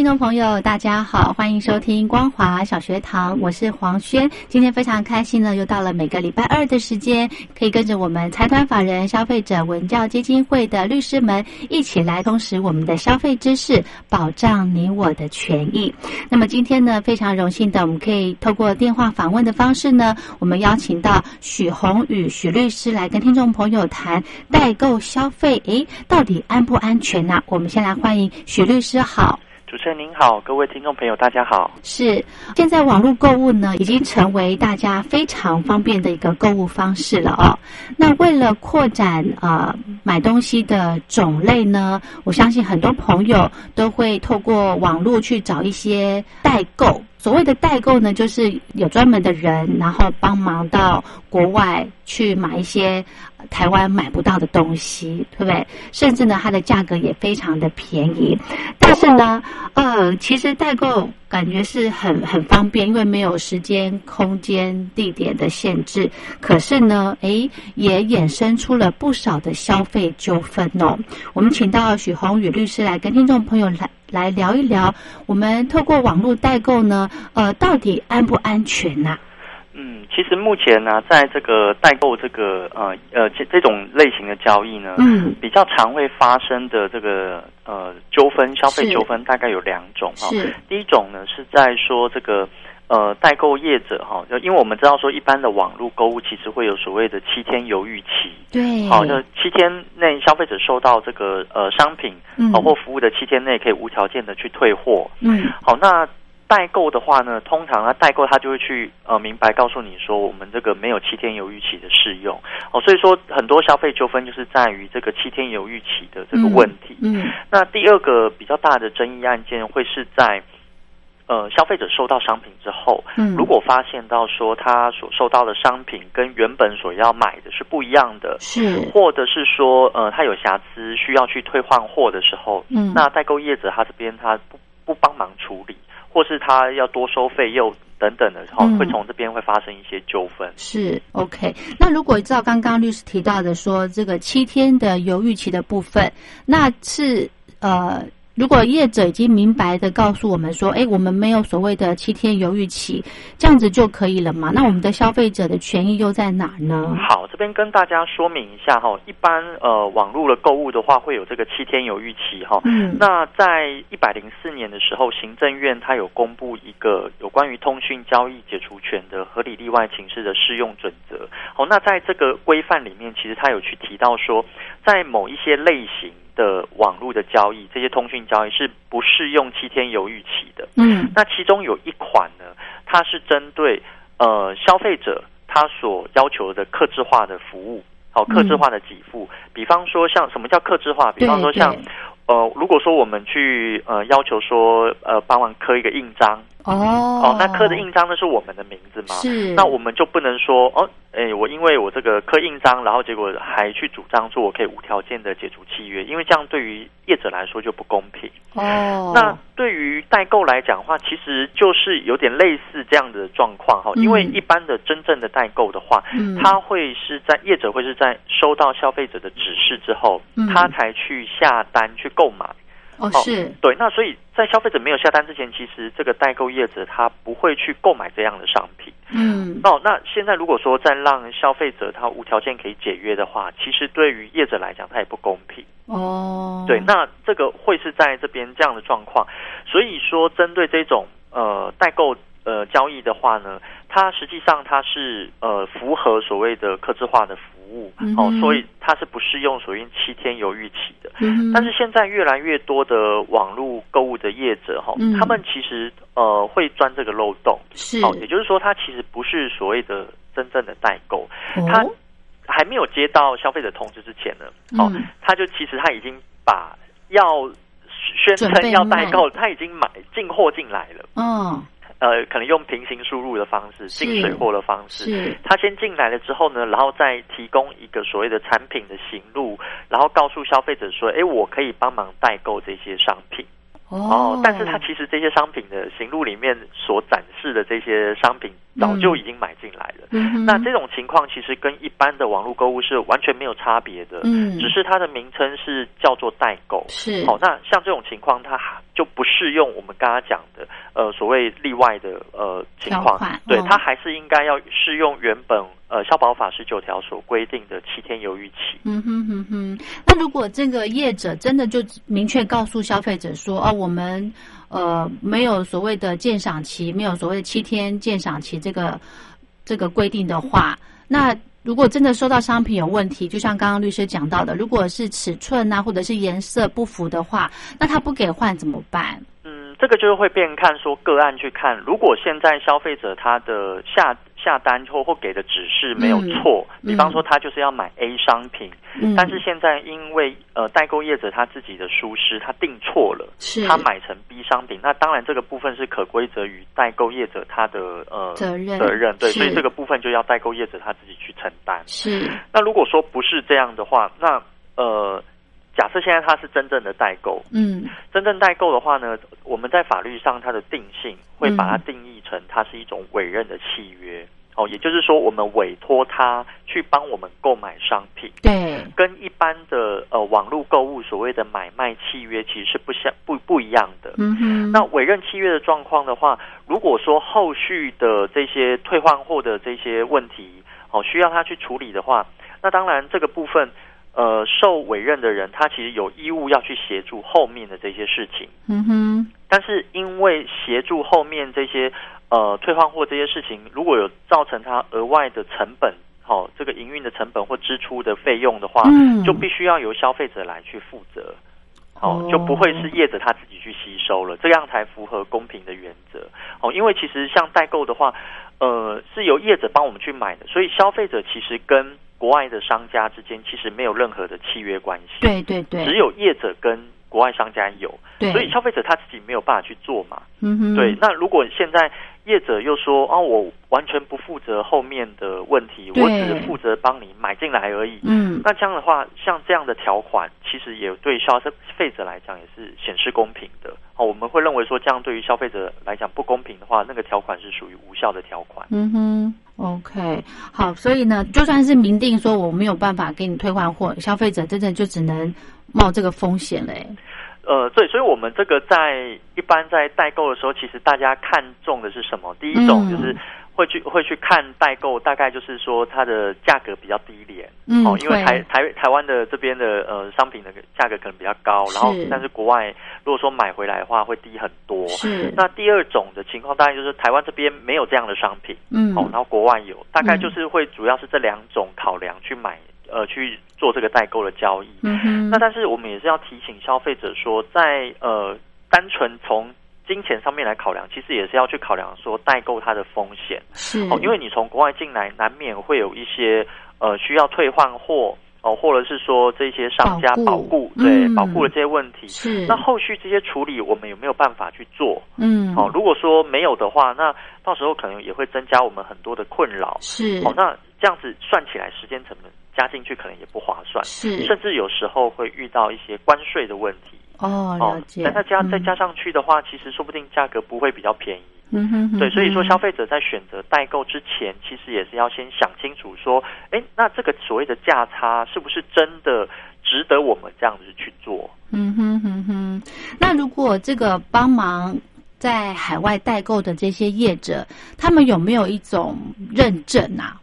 听众朋友，大家好，欢迎收听光华小学堂，我是黄轩。今天非常开心呢，又到了每个礼拜二的时间，可以跟着我们财团法人消费者文教基金会的律师们一起来充实我们的消费知识，保障你我的权益。那么今天呢，非常荣幸的，我们可以透过电话访问的方式呢，我们邀请到许宏宇许律师来跟听众朋友谈代购消费，诶，到底安不安全呢？我们先来欢迎许律师，好。主持人您好，各位听众朋友大家好。是，现在网络购物呢，已经成为大家非常方便的一个购物方式了哦。那为了扩展啊买东西的种类呢，我相信很多朋友都会透过网络去找一些代购。所谓的代购呢，就是有专门的人，然后帮忙到国外去买一些台湾买不到的东西，对不对？甚至呢，它的价格也非常的便宜。但是呢，呃，其实代购感觉是很很方便，因为没有时间、空间、地点的限制。可是呢，诶，也衍生出了不少的消费纠纷哦。我们请到许宏宇律师来跟听众朋友来。来聊一聊，我们透过网络代购呢，呃，到底安不安全呐？嗯，其实目前呢，在这个代购这个呃呃这这种类型的交易呢，嗯，比较常会发生的这个呃纠纷，消费纠纷大概有两种哈。是，第一种呢是在说这个。呃，代购业者哈，就因为我们知道说，一般的网络购物其实会有所谓的七天犹豫期，对，好，就七天内消费者收到这个呃商品，嗯，或服务的七天内可以无条件的去退货，嗯，好，那代购的话呢，通常他代购他就会去呃明白告诉你说，我们这个没有七天犹豫期的适用，哦，所以说很多消费纠纷就是在于这个七天犹豫期的这个问题，嗯，那第二个比较大的争议案件会是在。呃，消费者收到商品之后，嗯，如果发现到说他所收到的商品跟原本所要买的是不一样的，是，或者是说呃他有瑕疵需要去退换货的时候，嗯，那代购业者他这边他不不帮忙处理，或是他要多收费又等等的时候，会从这边会发生一些纠纷。是 OK，那如果照刚刚律师提到的说这个七天的犹豫期的部分，那是呃。如果业者已经明白的告诉我们说，哎，我们没有所谓的七天犹豫期，这样子就可以了嘛？那我们的消费者的权益又在哪呢？好，这边跟大家说明一下哈，一般呃网络的购物的话，会有这个七天犹豫期哈。嗯。那在一百零四年的时候，行政院它有公布一个有关于通讯交易解除权的合理例外情势的适用准则。好，那在这个规范里面，其实他有去提到说，在某一些类型。的网络的交易，这些通讯交易是不适用七天犹豫期的。嗯，那其中有一款呢，它是针对呃消费者他所要求的克制化的服务，好克制化的给付。比方说，像什么叫克制化？比方说像呃，如果说我们去呃要求说呃帮忙刻一个印章。哦哦，那刻的印章呢是我们的名字吗？是，那我们就不能说哦，哎，我因为我这个刻印章，然后结果还去主张说我可以无条件的解除契约，因为这样对于业者来说就不公平。哦，那对于代购来讲的话，其实就是有点类似这样的状况哈，因为一般的真正的代购的话，嗯，他会是在业者会是在收到消费者的指示之后，他才去下单去购买。哦，是。对，那所以在消费者没有下单之前，其实这个代购业者他不会去购买这样的商品。嗯，哦，那现在如果说再让消费者他无条件可以解约的话，其实对于业者来讲，他也不公平。哦，对，那这个会是在这边这样的状况，所以说针对这种呃代购呃交易的话呢，它实际上它是呃符合所谓的客制化的服务哦，所以它是不适用所谓七天犹豫期的。但是现在越来越多的网络购物的业者哈，他们其实呃会钻这个漏洞，是。哦，也就是说，它其实不是所谓的真正的代购，它还没有接到消费者通知之前呢，哦，他就其实他已经把要宣称要代购，他已经买进货进来了，嗯。呃，可能用平行输入的方式进水货的方式，他先进来了之后呢，然后再提供一个所谓的产品的行路，然后告诉消费者说，哎，我可以帮忙代购这些商品。哦，但是它其实这些商品的行路里面所展示的这些商品，早就已经买进来了。那这种情况其实跟一般的网络购物是完全没有差别的，嗯，只是它的名称是叫做代购。是，好，那像这种情况，它就不适用我们刚刚讲的呃所谓例外的呃情况，对，它还是应该要适用原本。呃，消保法十九条所规定的七天犹豫期。嗯哼哼哼。那如果这个业者真的就明确告诉消费者说，哦，我们呃没有所谓的鉴赏期，没有所谓的七天鉴赏期这个这个规定的话，那如果真的收到商品有问题，就像刚刚律师讲到的，如果是尺寸啊或者是颜色不符的话，那他不给换怎么办？嗯，这个就是会变看说个案去看，如果现在消费者他的下。下单后或给的指示没有错，比方说他就是要买 A 商品，但是现在因为呃代购业者他自己的疏失，他订错了，他买成 B 商品，那当然这个部分是可归责于代购业者他的呃责任。责任，对，所以这个部分就要代购业者他自己去承担。是，那如果说不是这样的话，那呃。假设现在它是真正的代购，嗯，真正代购的话呢，我们在法律上它的定性会把它定义成它是一种委任的契约，哦，也就是说我们委托他去帮我们购买商品，对，跟一般的呃网络购物所谓的买卖契约其实是不相不不一样的。嗯哼，那委任契约的状况的话，如果说后续的这些退换货的这些问题哦需要他去处理的话，那当然这个部分。呃，受委任的人他其实有义务要去协助后面的这些事情。嗯哼。但是因为协助后面这些呃退换货这些事情，如果有造成他额外的成本，好，这个营运的成本或支出的费用的话，嗯就必须要由消费者来去负责。哦，就不会是业者他自己去吸收了，这样才符合公平的原则。哦，因为其实像代购的话，呃，是由业者帮我们去买的，所以消费者其实跟国外的商家之间其实没有任何的契约关系，对对对，只有业者跟国外商家有，所以消费者他自己没有办法去做嘛。嗯哼，对。那如果现在业者又说啊，我完全不负责后面的问题，我只是负责帮你买进来而已。嗯，那这样的话，像这样的条款，其实也对消费者来讲也是显示公平的。哦，我们会认为说，这样对于消费者来讲不公平的话，那个条款是属于无效的条款。嗯哼。OK，好，所以呢，就算是明定说我没有办法给你退换货，消费者真的就只能冒这个风险嘞。呃，对，所以我们这个在一般在代购的时候，其实大家看重的是什么？第一种就是。会去会去看代购，大概就是说它的价格比较低廉，哦，因为台台台湾的这边的呃商品的价格可能比较高，然后但是国外如果说买回来的话会低很多。是。那第二种的情况大概就是台湾这边没有这样的商品，嗯，哦，然后国外有，大概就是会主要是这两种考量去买呃去做这个代购的交易。嗯哼。那但是我们也是要提醒消费者说，在呃单纯从金钱上面来考量，其实也是要去考量说代购它的风险，是。哦，因为你从国外进来，难免会有一些呃需要退换货哦，或者是说这些商家保护对保护的这些问题，是。那后续这些处理，我们有没有办法去做？嗯，哦，如果说没有的话，那到时候可能也会增加我们很多的困扰，是。哦，那这样子算起来，时间成本加进去可能也不划算，是，甚至有时候会遇到一些关税的问题。哦，了解。那它加再加上去的话，其实说不定价格不会比较便宜。嗯哼。对，所以说消费者在选择代购之前，其实也是要先想清楚，说，哎，那这个所谓的价差是不是真的值得我们这样子去做？嗯哼哼哼。那如果这个帮忙在海外代购的这些业者，他们有没有一种认证啊？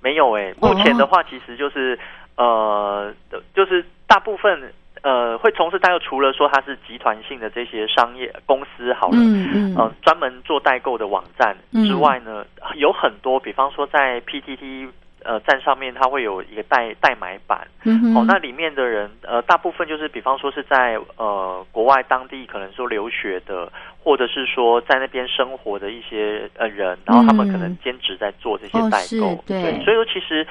没有哎，目前的话，其实就是呃，就是大部分。呃会从事代购，除了说它是集团性的这些商业公司好了，嗯嗯。呃，专门做代购的网站之外呢，有很多，比方说在 PTT 呃站上面，它会有一个代代买版，嗯哼。哦，那里面的人呃，大部分就是比方说是在呃国外当地可能说留学的，或者是说在那边生活的一些呃人，然后他们可能兼职在做这些哦代购，是对所以说其实。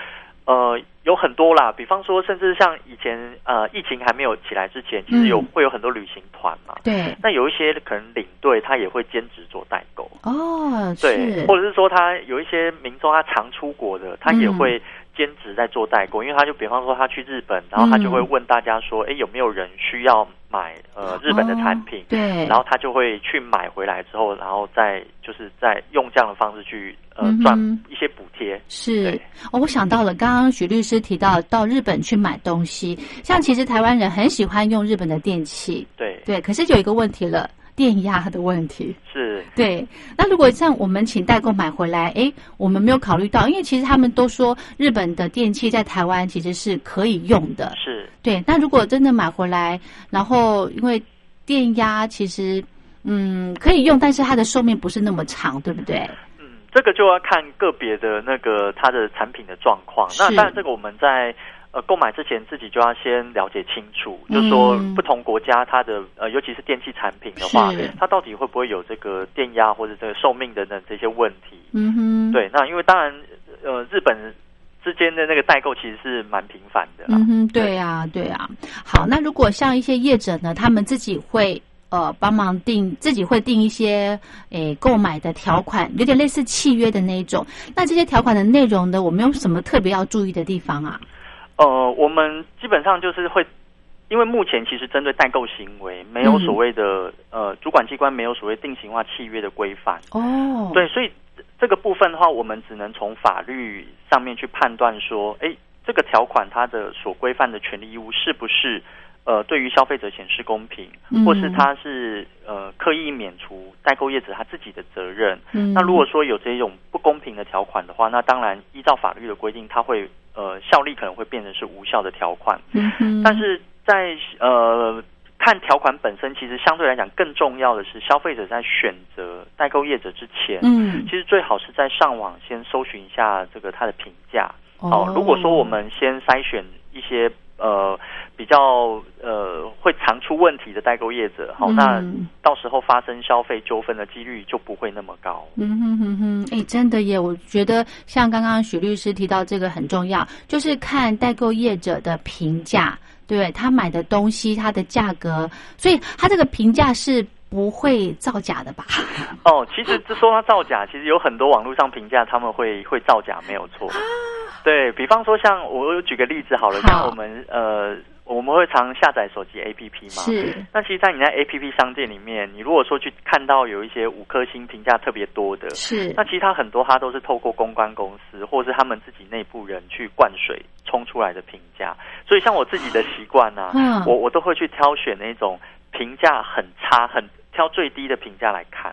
呃，有很多啦，比方说，甚至像以前呃，疫情还没有起来之前，其实有、嗯。会有很多旅行团嘛。对。那有一些可能领队他也会兼职做代购，哦对，或者是说他有一些民众他常出国的，他也嗯。会兼职在做代购，因为他就比方说他去日本，然后他就会嗯问大家说，哎、有没有人需要买呃日本的产品？哦对，然后他就会去买回来之后，然后再就是再用这样的方式去呃嗯赚一些补贴。是。哦，我想到了，刚刚许律师提到到日本去买东西，像其实台湾人很喜欢用日本的电器，对，对，可是有一个问题了，电压的问题。是对，那如果像我们请代购买回来，诶，我们没有考虑到，因为其实他们都说日本的电器在台湾其实是可以用的。是，对，那如果真的买回来，然后因为电压其实嗯可以用，但是它的寿命不是那么长，对不对？嗯，这个就要看个别的那个它的产品的状况。那当然，这个我们在呃购买之前自己就要先了解清楚，嗯就是说不同国家它的呃，尤其是电器产品的话，它到底会不会有这个电压或者这个寿命等等这些问题？嗯哼，，对，那因为当然呃，日本之间的那个代购其实是蛮频繁的啦。嗯哼，对啊，对啊。好，那如果像一些业者呢，他们自己会。呃，帮忙定自己会定一些诶购买的条款，有点类似契约的那一种。那这些条款的内容呢，我们有什么特别要注意的地方啊？呃，我们基本上就是会，因为目前其实针对代购行为没有嗯所谓的、呃主管机关没有所谓定型化契约的规范，哦，，对，所以这个部分的话，我们只能从法律上面去判断说，哎，这个条款它的所规范的权利义务是不是呃对于消费者显示公平，嗯或是他是呃刻意免除代购业者他自己的责任。嗯那如果说有这种不公平的条款的话，那当然依照法律的规定，它会呃效力可能会变成是无效的条款。但是在呃看条款本身，其实相对来讲更重要的是，消费者在选择代购业者之前，嗯其实最好是在上网先搜寻一下这个它的评价。哦如果说我们先筛选一些呃比较呃会常出问题的代购业者，好、嗯那到时候发生消费纠纷的几率就不会那么高。嗯哼哼哼，哎，真的耶！我觉得像刚刚许律师提到这个很重要，就是看代购业者的评价，对他买的东西它的价格，所以他这个评价是不会造假的吧？哦，其实这说它造假，其实有很多网络上评价他们会会造假，没有错。对比方说，像我我举个例子好了，好像我们呃我们会常下载手机 APP 嘛，是，那其实，在你在 APP 商店里面，你如果说去看到有一些五颗星评价特别多的，是那其实它很多它都是透过公关公司或者是他们自己内部人去灌水冲出来的评价。所以像我自己的习惯呢嗯，我我都会去挑选那种评价很差、很挑最低的评价来看。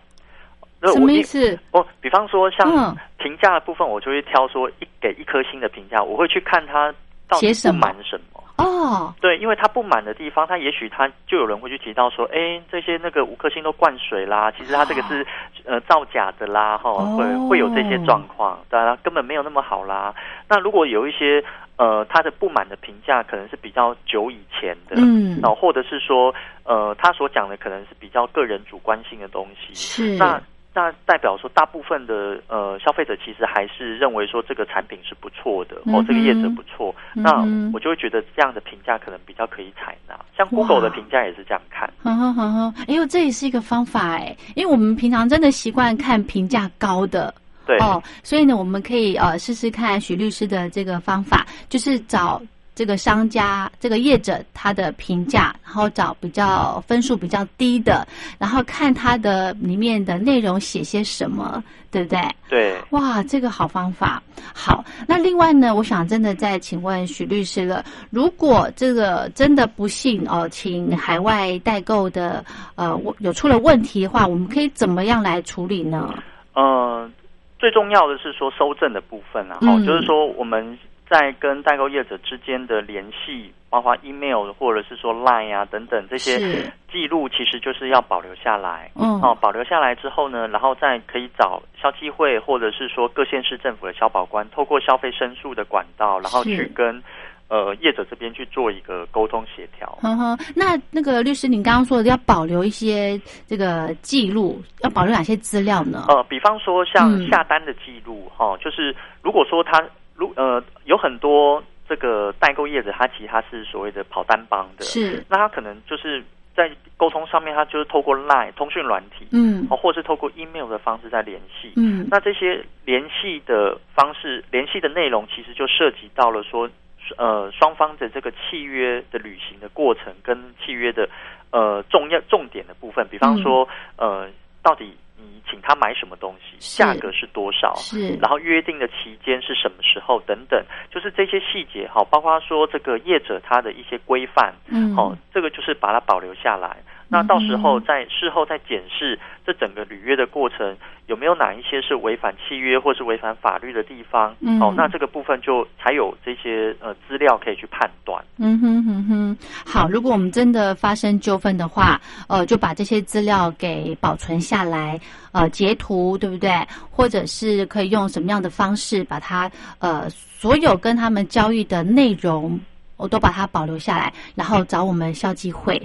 那什我意思？哦，比方说像嗯评价的部分，我就会挑说一给一颗星的评价，我会去看它到底不满什么。哦，对，因为他不满的地方，他也许他就有人会去提到说，哎，这些那个五颗星都灌水啦，其实他这个是呃造假的啦，哈、哦会会有这些状况，当然根本没有那么好啦。那如果有一些呃他的不满的评价，可能是比较久以前的，嗯然后或者是说呃他所讲的可能是比较个人主观性的东西，是那。那代表说，大部分的呃消费者其实还是认为说这个产品是不错的，哦，这个业者不错，嗯那我就会觉得这样的评价可能比较可以采纳。像 Google 的评价也是这样看，哼哼哼哼，哎呦，这也是一个方法哎，因为我们平常真的习惯看评价高的，对，哦，所以呢，我们可以呃试试看许律师的这个方法，就是找这个商家、这个业者他的评价，然后找比较分数比较低的，然后看他的里面的内容写些什么，对不对？对，哇，这个好方法。好，那另外呢，我想真的再请问许律师了，如果这个真的不幸哦，请海外代购的呃有出了问题的话，我们可以怎么样来处理呢？呃，最重要的是说收证的部分啊，哈、嗯就是说我们在跟代购业者之间的联系，包括 email 或者是说 line 啊等等这些是记录，其实就是要保留下来。嗯哦，保留下来之后呢，然后再可以找消基会或者是说各县市政府的消保官，透过消费申诉的管道，然后去跟呃业者这边去做一个沟通协调。呵呵，那那个律师，您刚刚说的要保留一些这个记录，要保留哪些资料呢？呃，比方说像嗯下单的记录，哈、就是如果说他如呃有很多这个代购业者，他其实他是所谓的跑单帮的，是，那他可能就是在沟通上面，他就是透过 Line 通讯软体，嗯。哦，或是透过 email 的方式在联系。嗯，那这些联系的方式、联系的内容，其实就涉及到了说，呃，双方的这个契约的履行的过程跟契约的呃重要重点的部分，比方说，呃，到底你请他买什么东西，价格是多少，是，然后约定的期间是什么时候等等，就是这些细节哈，包括说这个业者他的一些规范，嗯，哦，这个就是把它保留下来。那到时候在事后再检视这整个履约的过程，有没有哪一些是违反契约或是违反法律的地方？嗯哦，那这个部分就才有这些呃资料可以去判断。嗯哼哼哼，好，如果我们真的发生纠纷的话，呃，就把这些资料给保存下来，呃，截图，对不对？或者是可以用什么样的方式把它呃所有跟他们交易的内容，我都把它保留下来，然后找我们消基会，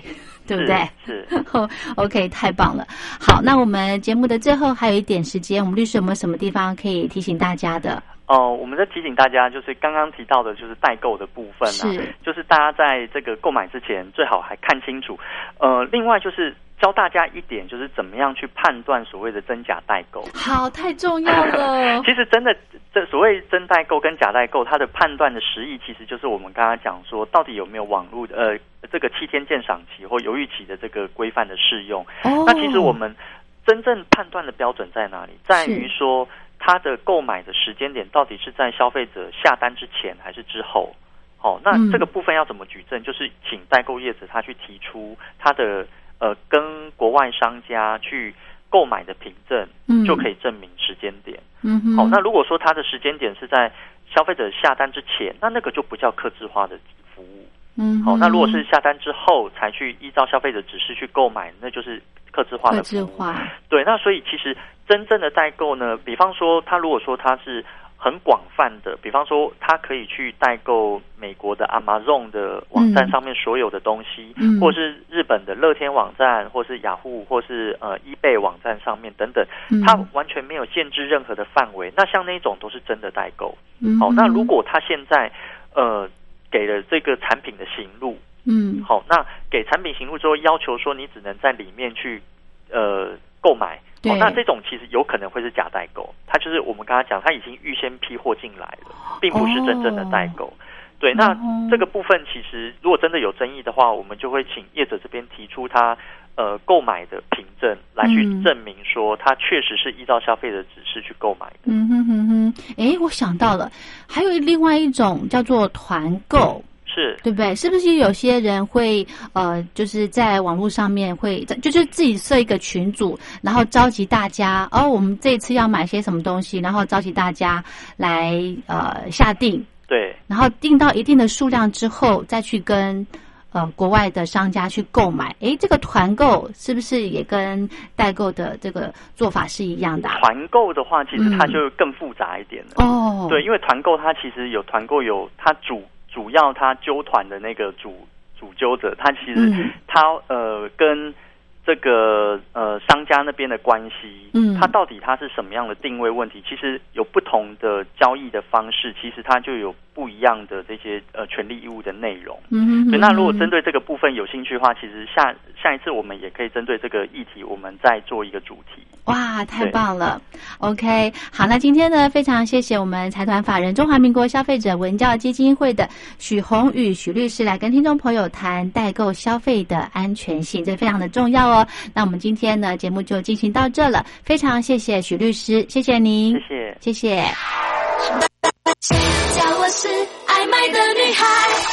对不对？是？是。OK，太棒了。好，那我们节目的最后还有一点时间，我们律师有没有什么地方可以提醒大家的？哦，我们在提醒大家，就是刚刚提到的，就是代购的部分啊，是就是大家在这个购买之前最好还看清楚。呃，另外就是教大家一点，就是怎么样去判断所谓的真假代购。好，太重要了。其实真的，这所谓真代购跟假代购，它的判断的实意，其实就是我们刚刚讲说，到底有没有网络的呃这个七天鉴赏期或犹豫期的这个规范的适用。哦那其实我们真正判断的标准在哪里？在于说它的购买的时间点到底是在消费者下单之前还是之后。哦，那嗯这个部分要怎么举证？就是请代购业者他去提出他的呃跟国外商家去购买的凭证，嗯就可以证明时间点。嗯哼，哦，那如果说它的时间点是在消费者下单之前，那那个就不叫客制化的服务。嗯哼，好、那如果是下单之后才去依照消费者指示去购买，那就是客制化的服务。制化，对，那所以其实真正的代购呢，比方说他如果说他是很广泛的，比方说他可以去代购美国的 Amazon 的网站嗯上面所有的东西，嗯或是日本的乐天网站，或是雅虎，或是呃 eBay 网站上面等等，嗯它完全没有限制任何的范围。那像那种都是真的代购。好、嗯哼那如果他现在呃给了这个产品的行路，嗯好，那给产品行路之后，要求说你只能在里面去呃购买。那这种其实有可能会是假代购，他就是我们刚刚讲，他已经预先批货进来了，并不是真正的代购。对，那哦这个部分其实如果真的有争议的话，我们就会请业者这边提出他呃购买的凭证来去嗯证明说他确实是依照消费者指示去购买的。嗯哼哼哼，哎，我想到了，还有另外一种叫做团购。是对不对？是不是有些人会呃，就是在网络上面会，就是自己设一个群组，然后召集大家，哦，我们这次要买些什么东西，然后召集大家来呃下定，对。然后定到一定的数量之后，再去跟呃国外的商家去购买。诶，这个团购是不是也跟代购的这个做法是一样的啊、团购的话，其实它嗯就更复杂一点了。哦，对，因为团购它其实有团购有它主主要他纠团的那个主主纠者，他其实嗯他呃跟这个呃商家那边的关系，嗯他到底他是什么样的定位问题？其实有不同的交易的方式，其实它就有不一样的这些呃权利义务的内容。嗯哼哼对，那如果针对对这个部分有兴趣的话，其实下下一次我们也可以针对这个议题，我们再做一个主题。哇，太棒了！OK，好，那今天呢，非常谢谢我们财团法人中华民国消费者文教基金会的许宏宇许律师来跟听众朋友谈代购消费的安全性，这非常的重要哦。那我们今天呢，节目就进行到这了，非常谢谢许律师，谢谢您谢，谢。谢谢。叫我是爱买的女孩。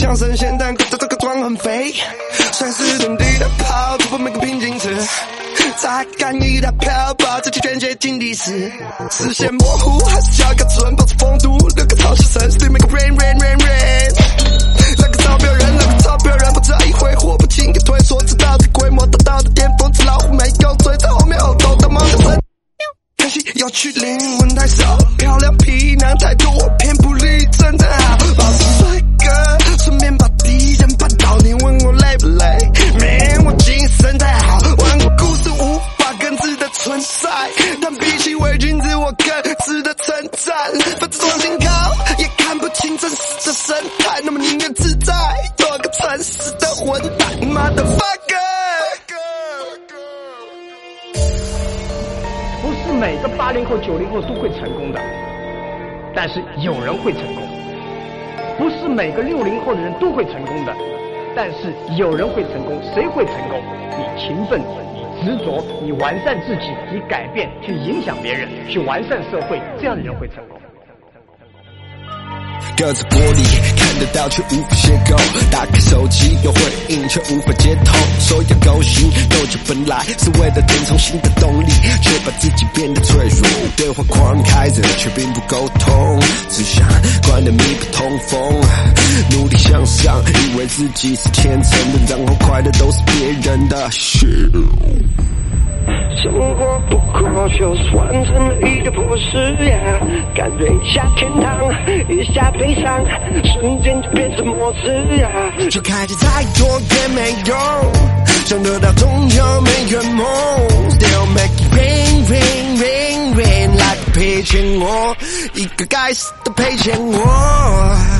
就活在相声现代，可这个妆很肥。算是本地的炮，突破每个瓶颈时，才敢一大票把，自己全接近历史。视线模糊，还是加个准，保持风度，留个潮湿声，Still make rain rain rain rain。那个钞票人，那个钞票人，不这一回火不轻易退缩，直到这规每个六零后的人都会成功的，但是有人会成功。谁会成功？你勤奋，你执着，你完善自己，你改变，去影响别人，去完善社会，这样的人会成功。隔着玻璃看得到却无法邂逅，打开手机又会却无法接通，所有勾心斗角本来是为了填充新的动力，却把自己变得脆弱。对话框开着却并不沟通，只想关得密不通风。努力向上，以为自己是虔诚的，然后快乐都是别人的。生活不过就是完成了一个破事呀，感觉一下天堂，一下悲伤，瞬间就变成末日呀。说开的再多也没用，想得到总有没圆梦。Still make it rain rain rain rain like 赔钱我，一个该死的赔钱我。